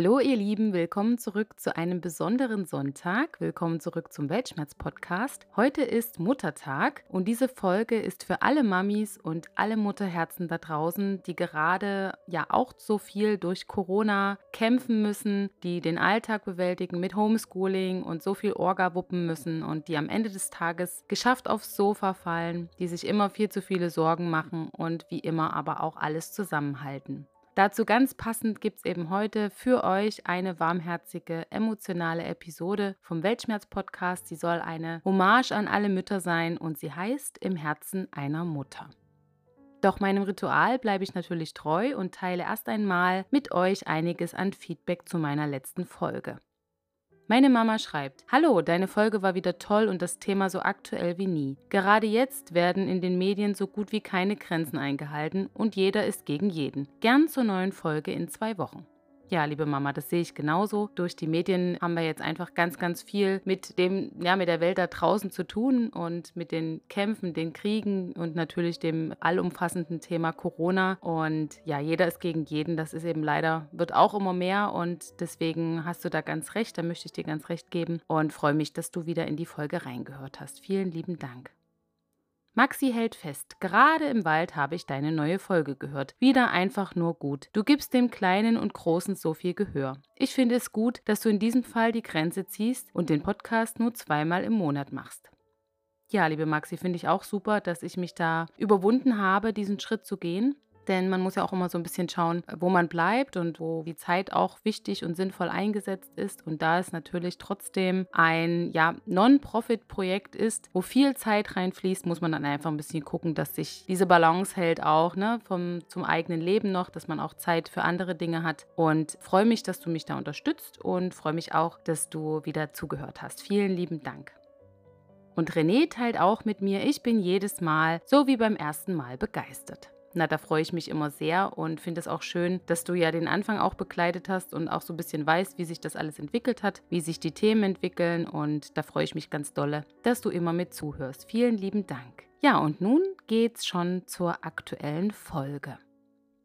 Hallo ihr Lieben, willkommen zurück zu einem besonderen Sonntag. Willkommen zurück zum Weltschmerz-Podcast. Heute ist Muttertag und diese Folge ist für alle Mamis und alle Mutterherzen da draußen, die gerade ja auch so viel durch Corona kämpfen müssen, die den Alltag bewältigen mit Homeschooling und so viel Orga wuppen müssen und die am Ende des Tages geschafft aufs Sofa fallen, die sich immer viel zu viele Sorgen machen und wie immer aber auch alles zusammenhalten. Dazu ganz passend gibt es eben heute für euch eine warmherzige, emotionale Episode vom Weltschmerz-Podcast. Sie soll eine Hommage an alle Mütter sein und sie heißt Im Herzen einer Mutter. Doch meinem Ritual bleibe ich natürlich treu und teile erst einmal mit euch einiges an Feedback zu meiner letzten Folge. Meine Mama schreibt, Hallo, deine Folge war wieder toll und das Thema so aktuell wie nie. Gerade jetzt werden in den Medien so gut wie keine Grenzen eingehalten und jeder ist gegen jeden. Gern zur neuen Folge in zwei Wochen. Ja, liebe Mama, das sehe ich genauso. Durch die Medien haben wir jetzt einfach ganz, ganz viel mit dem, ja, mit der Welt da draußen zu tun und mit den Kämpfen, den Kriegen und natürlich dem allumfassenden Thema Corona. Und ja, jeder ist gegen jeden. Das ist eben leider, wird auch immer mehr und deswegen hast du da ganz recht. Da möchte ich dir ganz recht geben und freue mich, dass du wieder in die Folge reingehört hast. Vielen lieben Dank. Maxi hält fest, gerade im Wald habe ich deine neue Folge gehört. Wieder einfach nur gut. Du gibst dem Kleinen und Großen so viel Gehör. Ich finde es gut, dass du in diesem Fall die Grenze ziehst und den Podcast nur zweimal im Monat machst. Ja, liebe Maxi, finde ich auch super, dass ich mich da überwunden habe, diesen Schritt zu gehen. Denn man muss ja auch immer so ein bisschen schauen, wo man bleibt und wo die Zeit auch wichtig und sinnvoll eingesetzt ist. Und da es natürlich trotzdem ein ja, Non-Profit-Projekt ist, wo viel Zeit reinfließt, muss man dann einfach ein bisschen gucken, dass sich diese Balance hält auch ne, vom, zum eigenen Leben noch, dass man auch Zeit für andere Dinge hat. Und freue mich, dass du mich da unterstützt und freue mich auch, dass du wieder zugehört hast. Vielen lieben Dank. Und René teilt auch mit mir, ich bin jedes Mal so wie beim ersten Mal begeistert. Na, da freue ich mich immer sehr und finde es auch schön, dass du ja den Anfang auch begleitet hast und auch so ein bisschen weißt, wie sich das alles entwickelt hat, wie sich die Themen entwickeln und da freue ich mich ganz dolle, dass du immer mit zuhörst. Vielen lieben Dank. Ja, und nun geht's schon zur aktuellen Folge.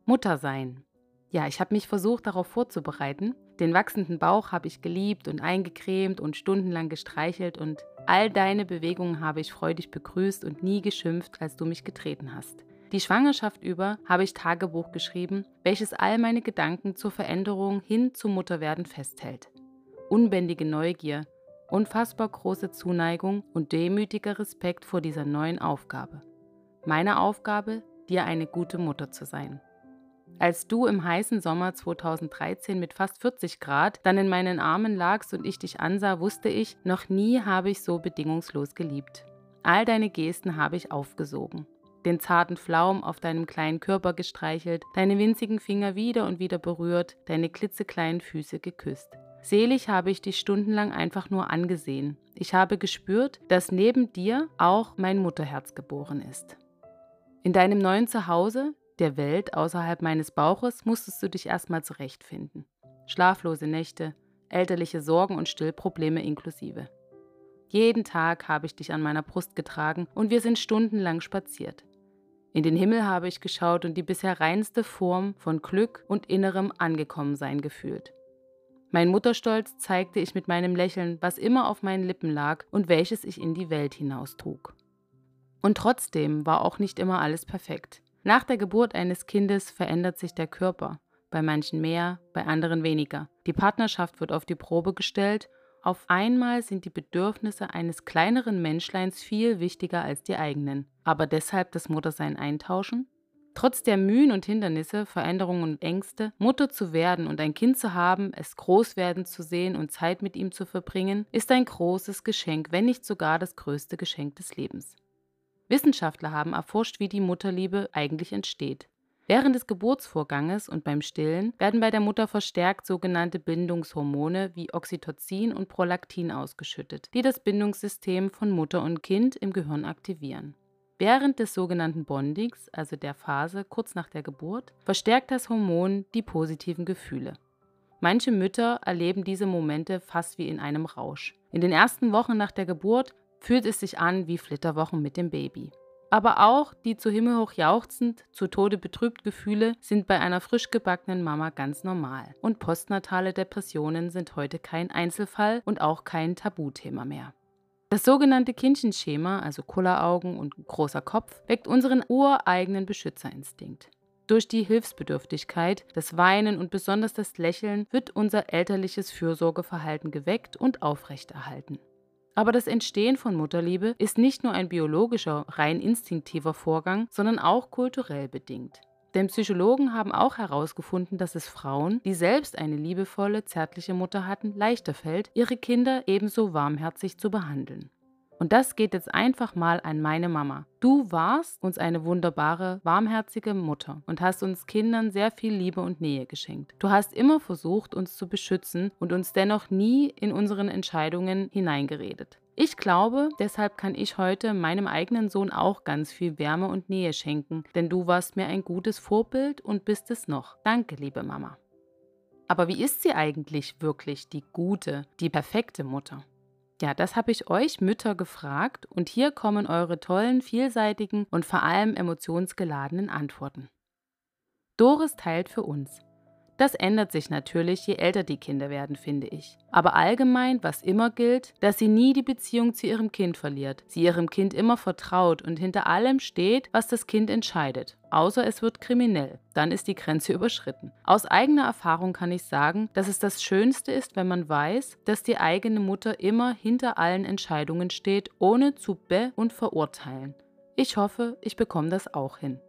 Mutter sein. Ja, ich habe mich versucht, darauf vorzubereiten. Den wachsenden Bauch habe ich geliebt und eingecremt und stundenlang gestreichelt und all deine Bewegungen habe ich freudig begrüßt und nie geschimpft, als du mich getreten hast. Die Schwangerschaft über habe ich Tagebuch geschrieben, welches all meine Gedanken zur Veränderung hin zum Mutterwerden festhält. Unbändige Neugier, unfassbar große Zuneigung und demütiger Respekt vor dieser neuen Aufgabe. Meine Aufgabe, dir eine gute Mutter zu sein. Als du im heißen Sommer 2013 mit fast 40 Grad dann in meinen Armen lagst und ich dich ansah, wusste ich, noch nie habe ich so bedingungslos geliebt. All deine Gesten habe ich aufgesogen den zarten Flaum auf deinem kleinen Körper gestreichelt, deine winzigen Finger wieder und wieder berührt, deine klitzekleinen Füße geküsst. Selig habe ich dich stundenlang einfach nur angesehen. Ich habe gespürt, dass neben dir auch mein Mutterherz geboren ist. In deinem neuen Zuhause, der Welt außerhalb meines Bauches, musstest du dich erstmal zurechtfinden. Schlaflose Nächte, elterliche Sorgen und Stillprobleme inklusive. Jeden Tag habe ich dich an meiner Brust getragen und wir sind stundenlang spaziert. In den Himmel habe ich geschaut und die bisher reinste Form von Glück und innerem Angekommensein gefühlt. Mein Mutterstolz zeigte ich mit meinem Lächeln, was immer auf meinen Lippen lag und welches ich in die Welt hinaustrug. Und trotzdem war auch nicht immer alles perfekt. Nach der Geburt eines Kindes verändert sich der Körper, bei manchen mehr, bei anderen weniger. Die Partnerschaft wird auf die Probe gestellt auf einmal sind die Bedürfnisse eines kleineren Menschleins viel wichtiger als die eigenen. Aber deshalb das Muttersein eintauschen? Trotz der Mühen und Hindernisse, Veränderungen und Ängste, Mutter zu werden und ein Kind zu haben, es groß werden zu sehen und Zeit mit ihm zu verbringen, ist ein großes Geschenk, wenn nicht sogar das größte Geschenk des Lebens. Wissenschaftler haben erforscht, wie die Mutterliebe eigentlich entsteht. Während des Geburtsvorganges und beim Stillen werden bei der Mutter verstärkt sogenannte Bindungshormone wie Oxytocin und Prolaktin ausgeschüttet, die das Bindungssystem von Mutter und Kind im Gehirn aktivieren. Während des sogenannten Bondings, also der Phase kurz nach der Geburt, verstärkt das Hormon die positiven Gefühle. Manche Mütter erleben diese Momente fast wie in einem Rausch. In den ersten Wochen nach der Geburt fühlt es sich an wie Flitterwochen mit dem Baby. Aber auch die zu Himmel hoch jauchzend, zu Tode betrübt Gefühle sind bei einer frisch gebackenen Mama ganz normal. Und postnatale Depressionen sind heute kein Einzelfall und auch kein Tabuthema mehr. Das sogenannte Kindchenschema, also Kulleraugen und großer Kopf, weckt unseren ureigenen Beschützerinstinkt. Durch die Hilfsbedürftigkeit, das Weinen und besonders das Lächeln wird unser elterliches Fürsorgeverhalten geweckt und aufrechterhalten. Aber das Entstehen von Mutterliebe ist nicht nur ein biologischer, rein instinktiver Vorgang, sondern auch kulturell bedingt. Denn Psychologen haben auch herausgefunden, dass es Frauen, die selbst eine liebevolle, zärtliche Mutter hatten, leichter fällt, ihre Kinder ebenso warmherzig zu behandeln. Und das geht jetzt einfach mal an meine Mama. Du warst uns eine wunderbare, warmherzige Mutter und hast uns Kindern sehr viel Liebe und Nähe geschenkt. Du hast immer versucht, uns zu beschützen und uns dennoch nie in unseren Entscheidungen hineingeredet. Ich glaube, deshalb kann ich heute meinem eigenen Sohn auch ganz viel Wärme und Nähe schenken, denn du warst mir ein gutes Vorbild und bist es noch. Danke, liebe Mama. Aber wie ist sie eigentlich wirklich, die gute, die perfekte Mutter? Ja, das habe ich euch Mütter gefragt und hier kommen eure tollen, vielseitigen und vor allem emotionsgeladenen Antworten. Doris teilt für uns. Das ändert sich natürlich, je älter die Kinder werden, finde ich. Aber allgemein, was immer gilt, dass sie nie die Beziehung zu ihrem Kind verliert, sie ihrem Kind immer vertraut und hinter allem steht, was das Kind entscheidet. Außer es wird kriminell, dann ist die Grenze überschritten. Aus eigener Erfahrung kann ich sagen, dass es das Schönste ist, wenn man weiß, dass die eigene Mutter immer hinter allen Entscheidungen steht, ohne zu be- und verurteilen. Ich hoffe, ich bekomme das auch hin.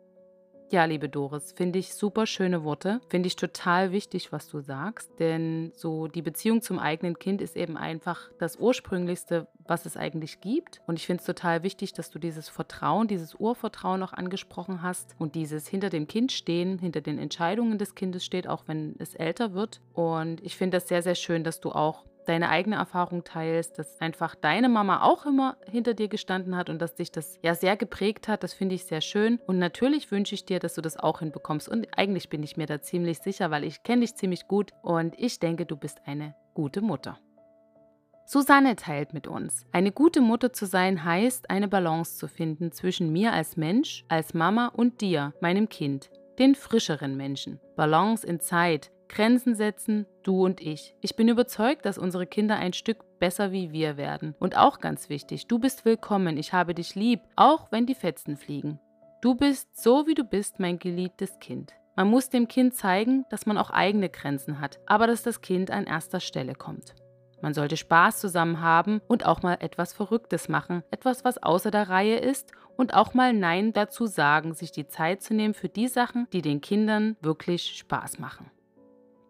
Ja, liebe Doris, finde ich super schöne Worte. Finde ich total wichtig, was du sagst. Denn so die Beziehung zum eigenen Kind ist eben einfach das Ursprünglichste, was es eigentlich gibt. Und ich finde es total wichtig, dass du dieses Vertrauen, dieses Urvertrauen auch angesprochen hast und dieses hinter dem Kind stehen, hinter den Entscheidungen des Kindes steht, auch wenn es älter wird. Und ich finde das sehr, sehr schön, dass du auch deine eigene Erfahrung teilst, dass einfach deine Mama auch immer hinter dir gestanden hat und dass dich das ja sehr geprägt hat. Das finde ich sehr schön. Und natürlich wünsche ich dir, dass du das auch hinbekommst. Und eigentlich bin ich mir da ziemlich sicher, weil ich kenne dich ziemlich gut und ich denke, du bist eine gute Mutter. Susanne teilt mit uns. Eine gute Mutter zu sein heißt, eine Balance zu finden zwischen mir als Mensch, als Mama und dir, meinem Kind, den frischeren Menschen. Balance in Zeit, Grenzen setzen, du und ich. Ich bin überzeugt, dass unsere Kinder ein Stück besser wie wir werden. Und auch ganz wichtig, du bist willkommen, ich habe dich lieb, auch wenn die Fetzen fliegen. Du bist so wie du bist, mein geliebtes Kind. Man muss dem Kind zeigen, dass man auch eigene Grenzen hat, aber dass das Kind an erster Stelle kommt. Man sollte Spaß zusammen haben und auch mal etwas Verrücktes machen, etwas, was außer der Reihe ist und auch mal Nein dazu sagen, sich die Zeit zu nehmen für die Sachen, die den Kindern wirklich Spaß machen.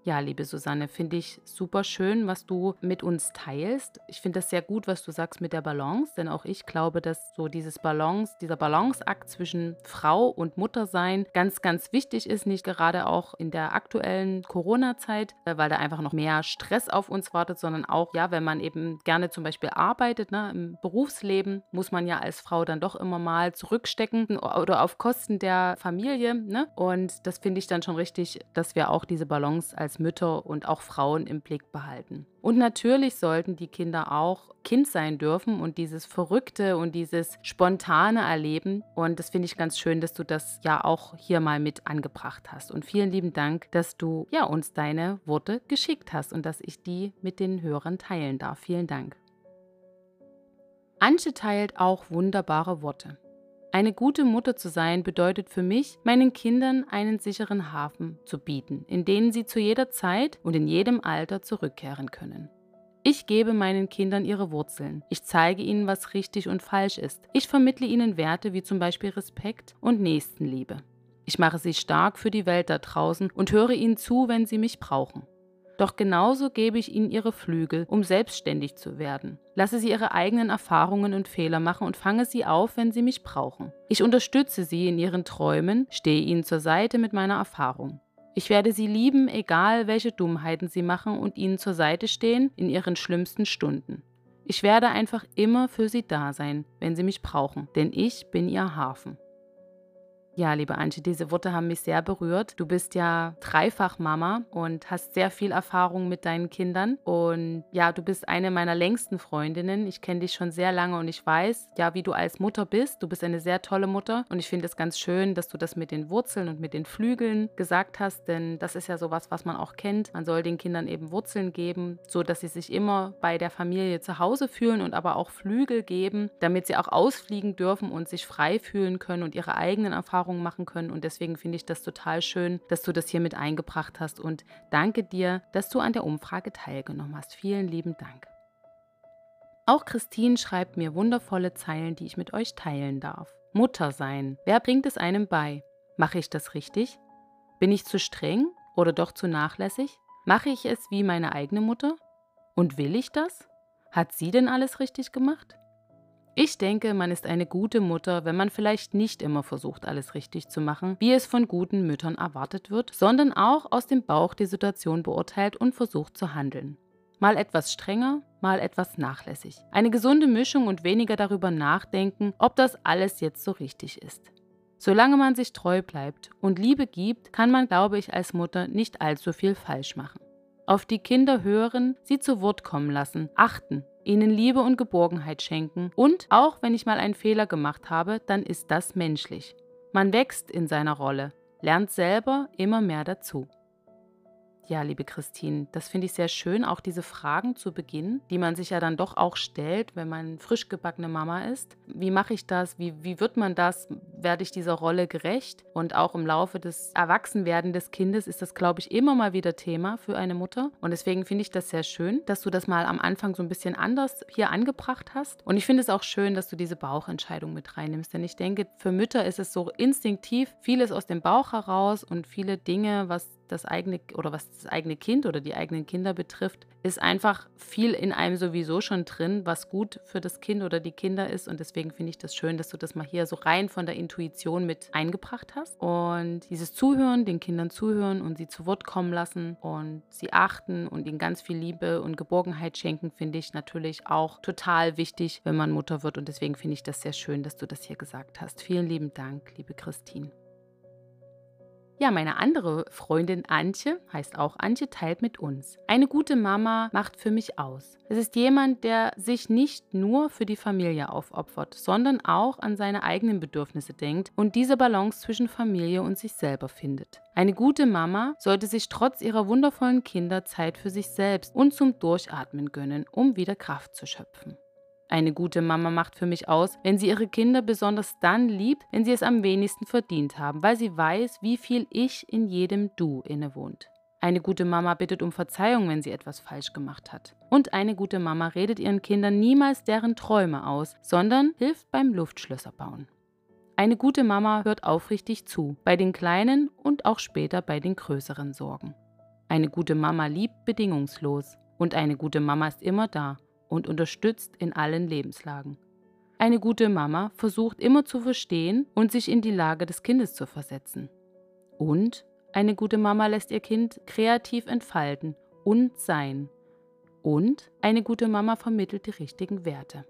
Ja, liebe Susanne, finde ich super schön, was du mit uns teilst. Ich finde das sehr gut, was du sagst mit der Balance, denn auch ich glaube, dass so dieses Balance, dieser Balanceakt zwischen Frau und Muttersein ganz, ganz wichtig ist, nicht gerade auch in der aktuellen Corona-Zeit, äh, weil da einfach noch mehr Stress auf uns wartet, sondern auch, ja, wenn man eben gerne zum Beispiel arbeitet, ne, im Berufsleben, muss man ja als Frau dann doch immer mal zurückstecken oder auf Kosten der Familie. Ne? Und das finde ich dann schon richtig, dass wir auch diese Balance als Mütter und auch Frauen im Blick behalten. Und natürlich sollten die Kinder auch Kind sein dürfen und dieses Verrückte und dieses Spontane erleben. Und das finde ich ganz schön, dass du das ja auch hier mal mit angebracht hast. Und vielen lieben Dank, dass du ja uns deine Worte geschickt hast und dass ich die mit den Hörern teilen darf. Vielen Dank. Antje teilt auch wunderbare Worte. Eine gute Mutter zu sein bedeutet für mich, meinen Kindern einen sicheren Hafen zu bieten, in den sie zu jeder Zeit und in jedem Alter zurückkehren können. Ich gebe meinen Kindern ihre Wurzeln. Ich zeige ihnen, was richtig und falsch ist. Ich vermittle ihnen Werte wie zum Beispiel Respekt und Nächstenliebe. Ich mache sie stark für die Welt da draußen und höre ihnen zu, wenn sie mich brauchen. Doch genauso gebe ich ihnen ihre Flügel, um selbstständig zu werden. Lasse sie ihre eigenen Erfahrungen und Fehler machen und fange sie auf, wenn sie mich brauchen. Ich unterstütze sie in ihren Träumen, stehe ihnen zur Seite mit meiner Erfahrung. Ich werde sie lieben, egal welche Dummheiten sie machen und ihnen zur Seite stehen in ihren schlimmsten Stunden. Ich werde einfach immer für sie da sein, wenn sie mich brauchen, denn ich bin ihr Hafen. Ja, liebe Antje, diese Worte haben mich sehr berührt. Du bist ja dreifach Mama und hast sehr viel Erfahrung mit deinen Kindern. Und ja, du bist eine meiner längsten Freundinnen. Ich kenne dich schon sehr lange und ich weiß, ja, wie du als Mutter bist. Du bist eine sehr tolle Mutter und ich finde es ganz schön, dass du das mit den Wurzeln und mit den Flügeln gesagt hast, denn das ist ja sowas, was man auch kennt. Man soll den Kindern eben Wurzeln geben, so dass sie sich immer bei der Familie zu Hause fühlen und aber auch Flügel geben, damit sie auch ausfliegen dürfen und sich frei fühlen können und ihre eigenen Erfahrungen Erfahrungen machen können. Und deswegen finde ich das total schön, dass du das hier mit eingebracht hast. Und danke dir, dass du an der Umfrage teilgenommen hast. Vielen lieben Dank. Auch Christine schreibt mir wundervolle Zeilen, die ich mit euch teilen darf. Mutter sein. Wer bringt es einem bei? Mache ich das richtig? Bin ich zu streng oder doch zu nachlässig? Mache ich es wie meine eigene Mutter? Und will ich das? Hat sie denn alles richtig gemacht? Ich denke, man ist eine gute Mutter, wenn man vielleicht nicht immer versucht, alles richtig zu machen, wie es von guten Müttern erwartet wird, sondern auch aus dem Bauch die Situation beurteilt und versucht zu handeln. Mal etwas strenger, mal etwas nachlässig. Eine gesunde Mischung und weniger darüber nachdenken, ob das alles jetzt so richtig ist. Solange man sich treu bleibt und Liebe gibt, kann man, glaube ich, als Mutter nicht allzu viel falsch machen. Auf die Kinder hören, sie zu Wort kommen lassen, achten ihnen Liebe und Geborgenheit schenken. Und auch wenn ich mal einen Fehler gemacht habe, dann ist das menschlich. Man wächst in seiner Rolle, lernt selber immer mehr dazu. Ja, liebe Christine, das finde ich sehr schön, auch diese Fragen zu Beginn, die man sich ja dann doch auch stellt, wenn man frisch gebackene Mama ist. Wie mache ich das? Wie, wie wird man das? Werde ich dieser Rolle gerecht? Und auch im Laufe des Erwachsenwerden des Kindes ist das, glaube ich, immer mal wieder Thema für eine Mutter. Und deswegen finde ich das sehr schön, dass du das mal am Anfang so ein bisschen anders hier angebracht hast. Und ich finde es auch schön, dass du diese Bauchentscheidung mit reinnimmst. Denn ich denke, für Mütter ist es so instinktiv vieles aus dem Bauch heraus und viele Dinge, was das eigene oder was das eigene Kind oder die eigenen Kinder betrifft, ist einfach viel in einem sowieso schon drin, was gut für das Kind oder die Kinder ist. Und deswegen finde ich das schön, dass du das mal hier so rein von der Intuition mit eingebracht hast. Und dieses Zuhören, den Kindern zuhören und sie zu Wort kommen lassen und sie achten und ihnen ganz viel Liebe und Geborgenheit schenken, finde ich natürlich auch total wichtig, wenn man Mutter wird. Und deswegen finde ich das sehr schön, dass du das hier gesagt hast. Vielen lieben Dank, liebe Christine. Ja, meine andere Freundin Antje, heißt auch Antje, teilt mit uns. Eine gute Mama macht für mich aus. Es ist jemand, der sich nicht nur für die Familie aufopfert, sondern auch an seine eigenen Bedürfnisse denkt und diese Balance zwischen Familie und sich selber findet. Eine gute Mama sollte sich trotz ihrer wundervollen Kinder Zeit für sich selbst und zum Durchatmen gönnen, um wieder Kraft zu schöpfen. Eine gute Mama macht für mich aus, wenn sie ihre Kinder besonders dann liebt, wenn sie es am wenigsten verdient haben, weil sie weiß, wie viel Ich in jedem Du innewohnt. Eine gute Mama bittet um Verzeihung, wenn sie etwas falsch gemacht hat. Und eine gute Mama redet ihren Kindern niemals deren Träume aus, sondern hilft beim Luftschlösser bauen. Eine gute Mama hört aufrichtig zu, bei den kleinen und auch später bei den größeren Sorgen. Eine gute Mama liebt bedingungslos und eine gute Mama ist immer da und unterstützt in allen Lebenslagen. Eine gute Mama versucht immer zu verstehen und sich in die Lage des Kindes zu versetzen. Und eine gute Mama lässt ihr Kind kreativ entfalten und sein. Und eine gute Mama vermittelt die richtigen Werte.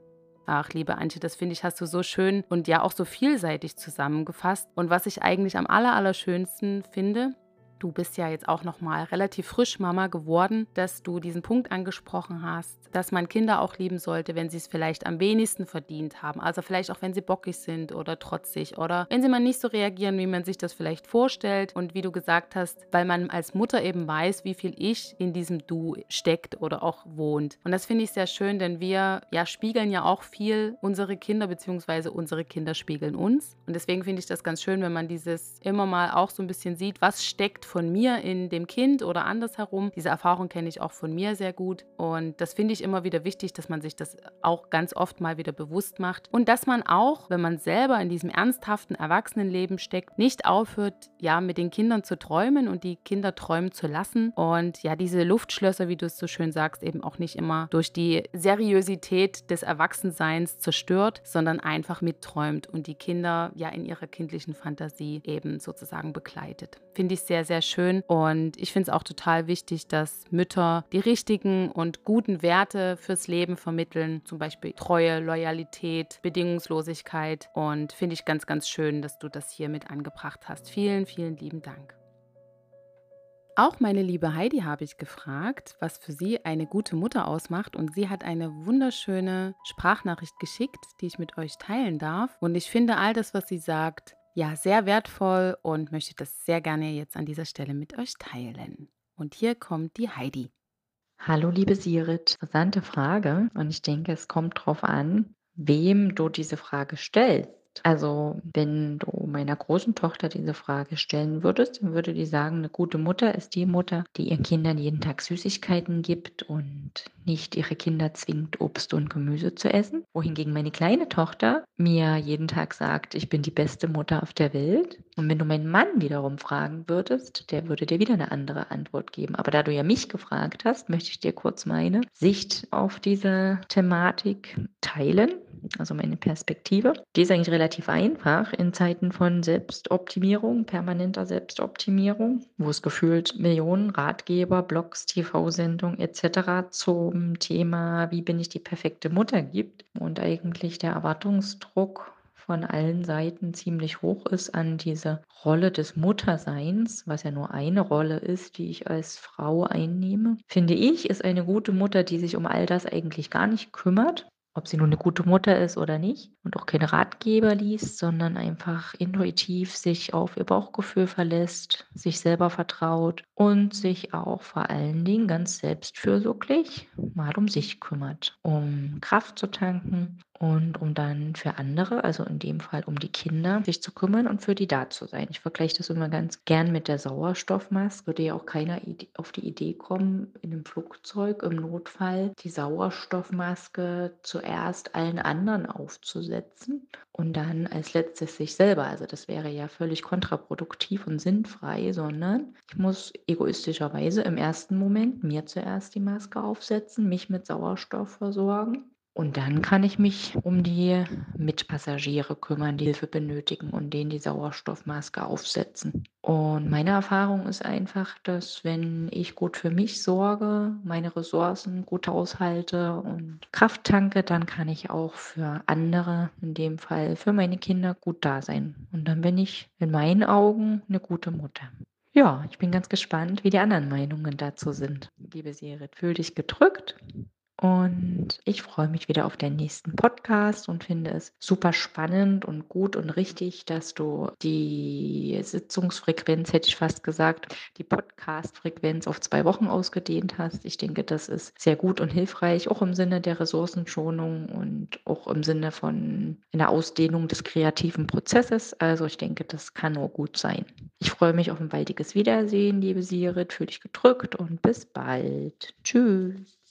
Ach, liebe Antje, das finde ich, hast du so schön und ja auch so vielseitig zusammengefasst. Und was ich eigentlich am allerallerschönsten finde, Du bist ja jetzt auch noch mal relativ frisch Mama geworden, dass du diesen Punkt angesprochen hast, dass man Kinder auch lieben sollte, wenn sie es vielleicht am wenigsten verdient haben. Also vielleicht auch, wenn sie bockig sind oder trotzig oder wenn sie mal nicht so reagieren, wie man sich das vielleicht vorstellt. Und wie du gesagt hast, weil man als Mutter eben weiß, wie viel Ich in diesem Du steckt oder auch wohnt. Und das finde ich sehr schön, denn wir ja spiegeln ja auch viel unsere Kinder, beziehungsweise unsere Kinder spiegeln uns. Und deswegen finde ich das ganz schön, wenn man dieses immer mal auch so ein bisschen sieht, was steckt von mir in dem Kind oder andersherum. Diese Erfahrung kenne ich auch von mir sehr gut. Und das finde ich immer wieder wichtig, dass man sich das auch ganz oft mal wieder bewusst macht. Und dass man auch, wenn man selber in diesem ernsthaften Erwachsenenleben steckt, nicht aufhört, ja, mit den Kindern zu träumen und die Kinder träumen zu lassen. Und ja, diese Luftschlösser, wie du es so schön sagst, eben auch nicht immer durch die Seriosität des Erwachsenseins zerstört, sondern einfach mitträumt und die Kinder ja in ihrer kindlichen Fantasie eben sozusagen begleitet. Finde ich sehr, sehr schön. Und ich finde es auch total wichtig, dass Mütter die richtigen und guten Werte fürs Leben vermitteln. Zum Beispiel Treue, Loyalität, Bedingungslosigkeit. Und finde ich ganz, ganz schön, dass du das hier mit angebracht hast. Vielen, vielen lieben Dank. Auch meine liebe Heidi habe ich gefragt, was für sie eine gute Mutter ausmacht und sie hat eine wunderschöne Sprachnachricht geschickt, die ich mit euch teilen darf. Und ich finde all das, was sie sagt, ja, sehr wertvoll und möchte das sehr gerne jetzt an dieser Stelle mit euch teilen. Und hier kommt die Heidi. Hallo, liebe Sirit. Interessante Frage. Und ich denke, es kommt darauf an, wem du diese Frage stellst. Also, wenn du meiner großen Tochter diese Frage stellen würdest, dann würde die sagen, eine gute Mutter ist die Mutter, die ihren Kindern jeden Tag Süßigkeiten gibt und nicht ihre Kinder zwingt, Obst und Gemüse zu essen. Wohingegen meine kleine Tochter mir jeden Tag sagt, ich bin die beste Mutter auf der Welt. Und wenn du meinen Mann wiederum fragen würdest, der würde dir wieder eine andere Antwort geben. Aber da du ja mich gefragt hast, möchte ich dir kurz meine Sicht auf diese Thematik teilen also meine Perspektive. Die ist eigentlich relativ einfach in Zeiten von Selbstoptimierung, permanenter Selbstoptimierung, wo es gefühlt Millionen Ratgeber, Blogs, TV-Sendungen etc. zum Thema, wie bin ich die perfekte Mutter gibt und eigentlich der Erwartungsdruck von allen Seiten ziemlich hoch ist an diese Rolle des Mutterseins, was ja nur eine Rolle ist, die ich als Frau einnehme, finde ich, ist eine gute Mutter, die sich um all das eigentlich gar nicht kümmert, ob sie nun eine gute Mutter ist oder nicht und auch keine Ratgeber liest, sondern einfach intuitiv sich auf ihr Bauchgefühl verlässt, sich selber vertraut und sich auch vor allen Dingen ganz selbstfürsorglich mal um sich kümmert, um Kraft zu tanken und um dann für andere, also in dem Fall um die Kinder, sich zu kümmern und für die da zu sein. Ich vergleiche das immer ganz gern mit der Sauerstoffmaske. Würde ja auch keiner auf die Idee kommen, in einem Flugzeug im Notfall die Sauerstoffmaske zuerst allen anderen aufzusetzen und dann als letztes sich selber. Also das wäre ja völlig kontraproduktiv und sinnfrei, sondern ich muss egoistischerweise im ersten Moment mir zuerst die Maske aufsetzen, mich mit Sauerstoff versorgen und dann kann ich mich um die Mitpassagiere kümmern, die Hilfe benötigen und denen die Sauerstoffmaske aufsetzen. Und meine Erfahrung ist einfach, dass wenn ich gut für mich sorge, meine Ressourcen gut aushalte und Kraft tanke, dann kann ich auch für andere, in dem Fall für meine Kinder, gut da sein. Und dann bin ich in meinen Augen eine gute Mutter. Ja, ich bin ganz gespannt, wie die anderen Meinungen dazu sind. Liebe Sirit, fühl dich gedrückt und ich freue mich wieder auf den nächsten Podcast und finde es super spannend und gut und richtig, dass du die Sitzungsfrequenz, hätte ich fast gesagt, die Podcast-Frequenz auf zwei Wochen ausgedehnt hast. Ich denke, das ist sehr gut und hilfreich, auch im Sinne der Ressourcenschonung und auch im Sinne von einer Ausdehnung des kreativen Prozesses. Also ich denke, das kann nur gut sein. Ich freue mich auf ein baldiges Wiedersehen, liebe Sirit. Fühl dich gedrückt und bis bald. Tschüss.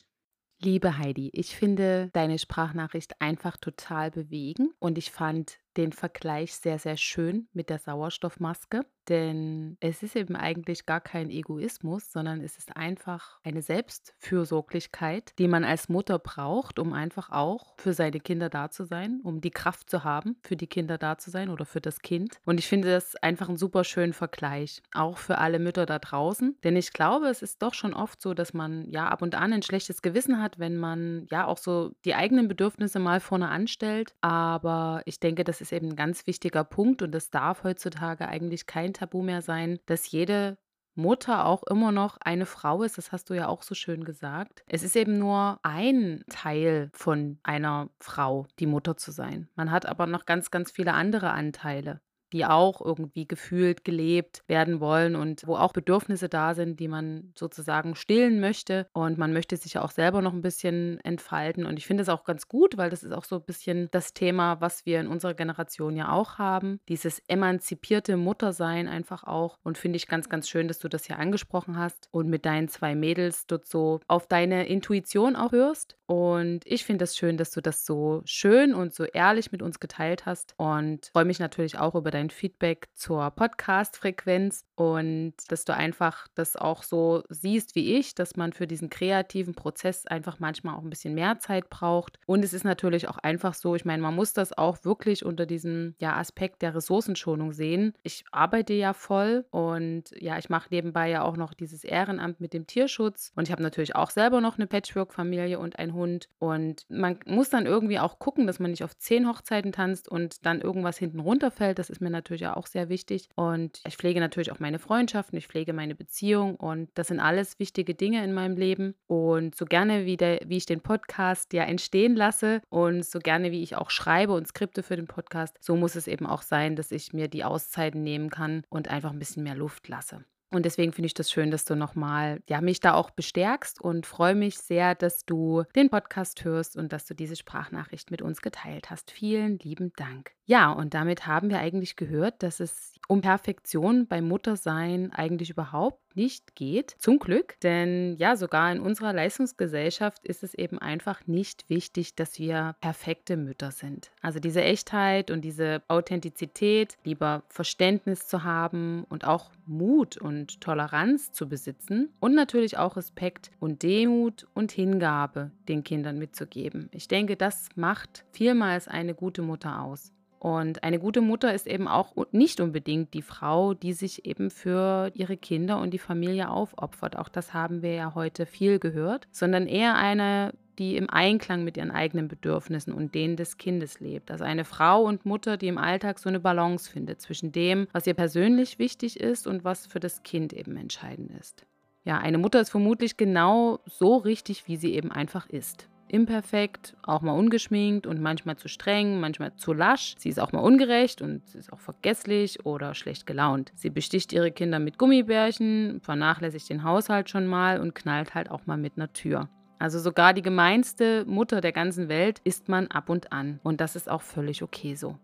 Liebe Heidi, ich finde deine Sprachnachricht einfach total bewegend und ich fand den Vergleich sehr, sehr schön mit der Sauerstoffmaske, denn es ist eben eigentlich gar kein Egoismus, sondern es ist einfach eine Selbstfürsorglichkeit, die man als Mutter braucht, um einfach auch für seine Kinder da zu sein, um die Kraft zu haben, für die Kinder da zu sein oder für das Kind. Und ich finde das einfach einen super schönen Vergleich, auch für alle Mütter da draußen, denn ich glaube, es ist doch schon oft so, dass man ja ab und an ein schlechtes Gewissen hat, wenn man ja auch so die eigenen Bedürfnisse mal vorne anstellt, aber ich denke, das ist eben ein ganz wichtiger Punkt und es darf heutzutage eigentlich kein Tabu mehr sein, dass jede Mutter auch immer noch eine Frau ist, das hast du ja auch so schön gesagt. Es ist eben nur ein Teil von einer Frau, die Mutter zu sein. Man hat aber noch ganz, ganz viele andere Anteile die auch irgendwie gefühlt gelebt werden wollen und wo auch Bedürfnisse da sind, die man sozusagen stillen möchte. Und man möchte sich ja auch selber noch ein bisschen entfalten. Und ich finde es auch ganz gut, weil das ist auch so ein bisschen das Thema, was wir in unserer Generation ja auch haben. Dieses emanzipierte Muttersein einfach auch. Und finde ich ganz, ganz schön, dass du das hier angesprochen hast und mit deinen zwei Mädels dort so auf deine Intuition auch hörst. Und ich finde es das schön, dass du das so schön und so ehrlich mit uns geteilt hast. Und freue mich natürlich auch über dein Feedback zur Podcast-Frequenz und dass du einfach das auch so siehst wie ich, dass man für diesen kreativen Prozess einfach manchmal auch ein bisschen mehr Zeit braucht. Und es ist natürlich auch einfach so, ich meine, man muss das auch wirklich unter diesem ja, Aspekt der Ressourcenschonung sehen. Ich arbeite ja voll und ja, ich mache nebenbei ja auch noch dieses Ehrenamt mit dem Tierschutz und ich habe natürlich auch selber noch eine Patchwork-Familie und einen Hund und man muss dann irgendwie auch gucken, dass man nicht auf zehn Hochzeiten tanzt und dann irgendwas hinten runterfällt. Das ist mir natürlich auch sehr wichtig und ich pflege natürlich auch meine Freundschaften, ich pflege meine Beziehung und das sind alles wichtige Dinge in meinem Leben und so gerne wie, der, wie ich den Podcast ja entstehen lasse und so gerne wie ich auch schreibe und Skripte für den Podcast, so muss es eben auch sein, dass ich mir die Auszeiten nehmen kann und einfach ein bisschen mehr Luft lasse. Und deswegen finde ich das schön, dass du nochmal ja, mich da auch bestärkst und freue mich sehr, dass du den Podcast hörst und dass du diese Sprachnachricht mit uns geteilt hast. Vielen lieben Dank. Ja, und damit haben wir eigentlich gehört, dass es um Perfektion beim Muttersein eigentlich überhaupt nicht geht. Zum Glück, denn ja, sogar in unserer Leistungsgesellschaft ist es eben einfach nicht wichtig, dass wir perfekte Mütter sind. Also diese Echtheit und diese Authentizität, lieber Verständnis zu haben und auch Mut und Toleranz zu besitzen und natürlich auch Respekt und Demut und Hingabe den Kindern mitzugeben. Ich denke, das macht vielmals eine gute Mutter aus. Und eine gute Mutter ist eben auch nicht unbedingt die Frau, die sich eben für ihre Kinder und die Familie aufopfert. Auch das haben wir ja heute viel gehört, sondern eher eine, die im Einklang mit ihren eigenen Bedürfnissen und denen des Kindes lebt. Also eine Frau und Mutter, die im Alltag so eine Balance findet zwischen dem, was ihr persönlich wichtig ist und was für das Kind eben entscheidend ist. Ja, eine Mutter ist vermutlich genau so richtig, wie sie eben einfach ist imperfekt, auch mal ungeschminkt und manchmal zu streng, manchmal zu lasch. Sie ist auch mal ungerecht und sie ist auch vergesslich oder schlecht gelaunt. Sie besticht ihre Kinder mit Gummibärchen, vernachlässigt den Haushalt schon mal und knallt halt auch mal mit einer Tür. Also sogar die gemeinste Mutter der ganzen Welt ist man ab und an. Und das ist auch völlig okay so.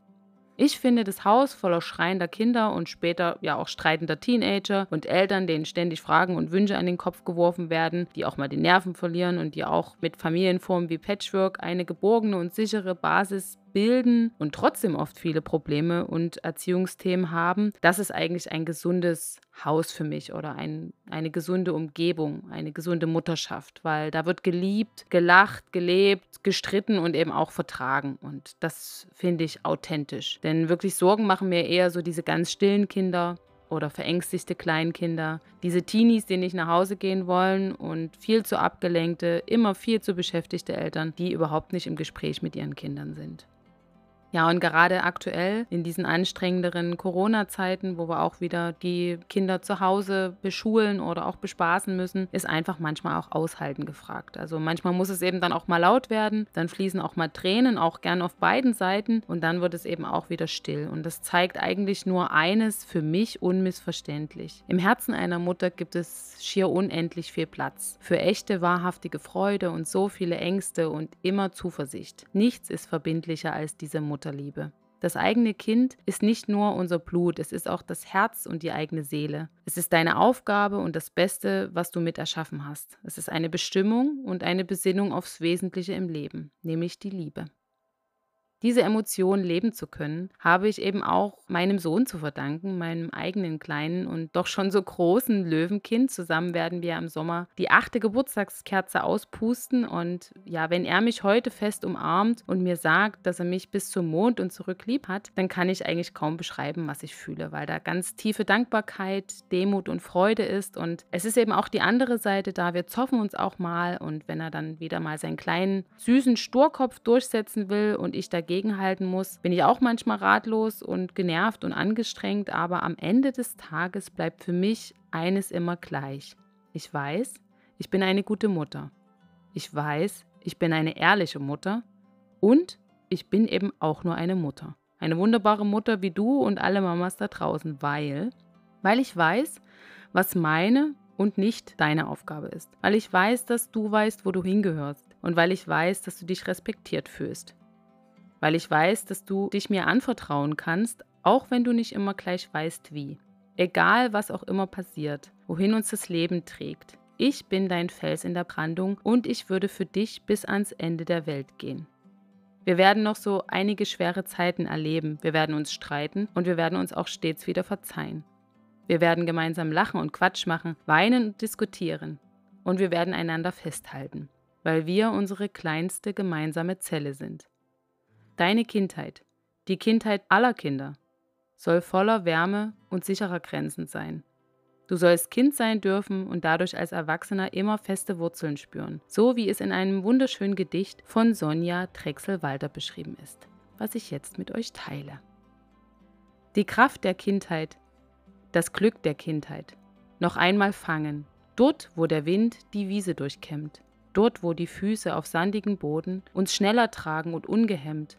Ich finde das Haus voller schreiender Kinder und später ja auch streitender Teenager und Eltern, denen ständig Fragen und Wünsche an den Kopf geworfen werden, die auch mal die Nerven verlieren und die auch mit Familienformen wie Patchwork eine geborgene und sichere Basis bilden und trotzdem oft viele Probleme und Erziehungsthemen haben, das ist eigentlich ein gesundes Haus für mich oder ein, eine gesunde Umgebung, eine gesunde Mutterschaft, weil da wird geliebt, gelacht, gelebt, gestritten und eben auch vertragen. Und das finde ich authentisch. Denn wirklich Sorgen machen mir eher so diese ganz stillen Kinder, oder verängstigte Kleinkinder, diese Teenies, die nicht nach Hause gehen wollen und viel zu abgelenkte, immer viel zu beschäftigte Eltern, die überhaupt nicht im Gespräch mit ihren Kindern sind. Ja, und gerade aktuell in diesen anstrengenderen Corona-Zeiten, wo wir auch wieder die Kinder zu Hause beschulen oder auch bespaßen müssen, ist einfach manchmal auch Aushalten gefragt. Also manchmal muss es eben dann auch mal laut werden, dann fließen auch mal Tränen, auch gern auf beiden Seiten und dann wird es eben auch wieder still. Und das zeigt eigentlich nur eines für mich unmissverständlich. Im Herzen einer Mutter gibt es schier unendlich viel Platz für echte, wahrhaftige Freude und so viele Ängste und immer Zuversicht. Nichts ist verbindlicher als diese Mutter. Mutterliebe. Das eigene Kind ist nicht nur unser Blut, es ist auch das Herz und die eigene Seele. Es ist deine Aufgabe und das Beste, was du mit erschaffen hast. Es ist eine Bestimmung und eine Besinnung aufs Wesentliche im Leben, nämlich die Liebe. Diese Emotion leben zu können, habe ich eben auch meinem Sohn zu verdanken, meinem eigenen kleinen und doch schon so großen Löwenkind. Zusammen werden wir im Sommer die achte Geburtstagskerze auspusten und ja, wenn er mich heute fest umarmt und mir sagt, dass er mich bis zum Mond und zurück lieb hat, dann kann ich eigentlich kaum beschreiben, was ich fühle, weil da ganz tiefe Dankbarkeit, Demut und Freude ist und es ist eben auch die andere Seite da. Wir zoffen uns auch mal und wenn er dann wieder mal seinen kleinen süßen Sturkopf durchsetzen will und ich dagegen dagegenhalten muss, bin ich auch manchmal ratlos und genervt und angestrengt, aber am Ende des Tages bleibt für mich eines immer gleich. Ich weiß, ich bin eine gute Mutter. Ich weiß, ich bin eine ehrliche Mutter und ich bin eben auch nur eine Mutter. Eine wunderbare Mutter wie du und alle Mamas da draußen, weil, weil ich weiß, was meine und nicht deine Aufgabe ist. Weil ich weiß, dass du weißt, wo du hingehörst. Und weil ich weiß, dass du dich respektiert fühlst. Weil ich weiß, dass du dich mir anvertrauen kannst, auch wenn du nicht immer gleich weißt, wie. Egal, was auch immer passiert, wohin uns das Leben trägt. Ich bin dein Fels in der Brandung und ich würde für dich bis ans Ende der Welt gehen. Wir werden noch so einige schwere Zeiten erleben, wir werden uns streiten und wir werden uns auch stets wieder verzeihen. Wir werden gemeinsam lachen und Quatsch machen, weinen und diskutieren. Und wir werden einander festhalten, weil wir unsere kleinste gemeinsame Zelle sind. Deine Kindheit, die Kindheit aller Kinder, soll voller Wärme und sicherer Grenzen sein. Du sollst Kind sein dürfen und dadurch als Erwachsener immer feste Wurzeln spüren, so wie es in einem wunderschönen Gedicht von Sonja Drechsel-Walter beschrieben ist, was ich jetzt mit euch teile. Die Kraft der Kindheit das Glück der Kindheit. Noch einmal fangen, dort, wo der Wind die Wiese durchkämmt, dort, wo die Füße auf sandigen Boden uns schneller tragen und ungehemmt,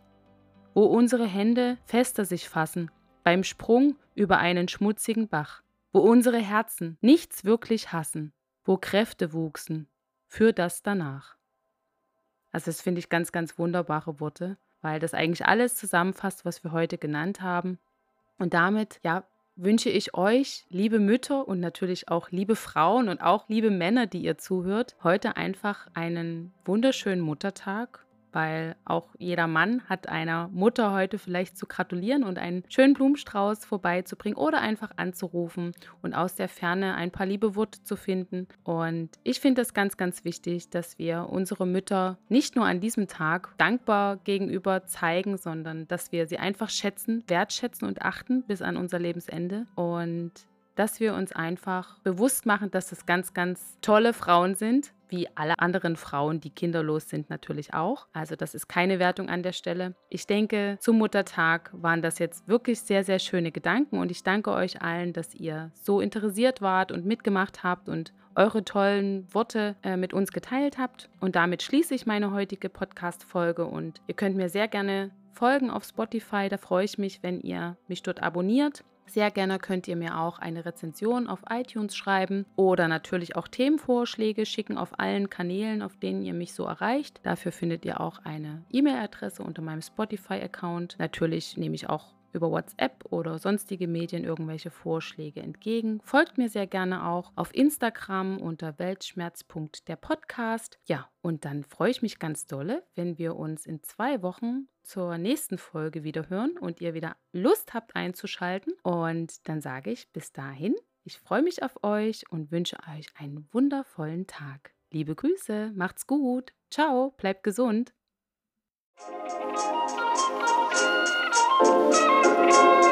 wo unsere Hände fester sich fassen beim Sprung über einen schmutzigen Bach, wo unsere Herzen nichts wirklich hassen, wo Kräfte wuchsen für das danach. Also das finde ich ganz, ganz wunderbare Worte, weil das eigentlich alles zusammenfasst, was wir heute genannt haben. Und damit, ja, wünsche ich euch, liebe Mütter und natürlich auch liebe Frauen und auch liebe Männer, die ihr zuhört, heute einfach einen wunderschönen Muttertag weil auch jeder Mann hat einer Mutter heute vielleicht zu gratulieren und einen schönen Blumenstrauß vorbeizubringen oder einfach anzurufen und aus der Ferne ein paar liebe Worte zu finden. Und ich finde es ganz, ganz wichtig, dass wir unsere Mütter nicht nur an diesem Tag dankbar gegenüber zeigen, sondern dass wir sie einfach schätzen, wertschätzen und achten bis an unser Lebensende. Und dass wir uns einfach bewusst machen, dass es ganz, ganz tolle Frauen sind, wie alle anderen Frauen, die kinderlos sind, natürlich auch. Also das ist keine Wertung an der Stelle. Ich denke, zum Muttertag waren das jetzt wirklich sehr, sehr schöne Gedanken und ich danke euch allen, dass ihr so interessiert wart und mitgemacht habt und eure tollen Worte äh, mit uns geteilt habt. Und damit schließe ich meine heutige Podcast-Folge und ihr könnt mir sehr gerne folgen auf Spotify. Da freue ich mich, wenn ihr mich dort abonniert. Sehr gerne könnt ihr mir auch eine Rezension auf iTunes schreiben oder natürlich auch Themenvorschläge schicken auf allen Kanälen, auf denen ihr mich so erreicht. Dafür findet ihr auch eine E-Mail-Adresse unter meinem Spotify-Account. Natürlich nehme ich auch über WhatsApp oder sonstige Medien irgendwelche Vorschläge entgegen. Folgt mir sehr gerne auch auf Instagram unter weltschmerz.der Podcast. Ja, und dann freue ich mich ganz dolle, wenn wir uns in zwei Wochen zur nächsten Folge wieder hören und ihr wieder Lust habt einzuschalten. Und dann sage ich bis dahin, ich freue mich auf euch und wünsche euch einen wundervollen Tag. Liebe Grüße, macht's gut. Ciao, bleibt gesund. Thank you.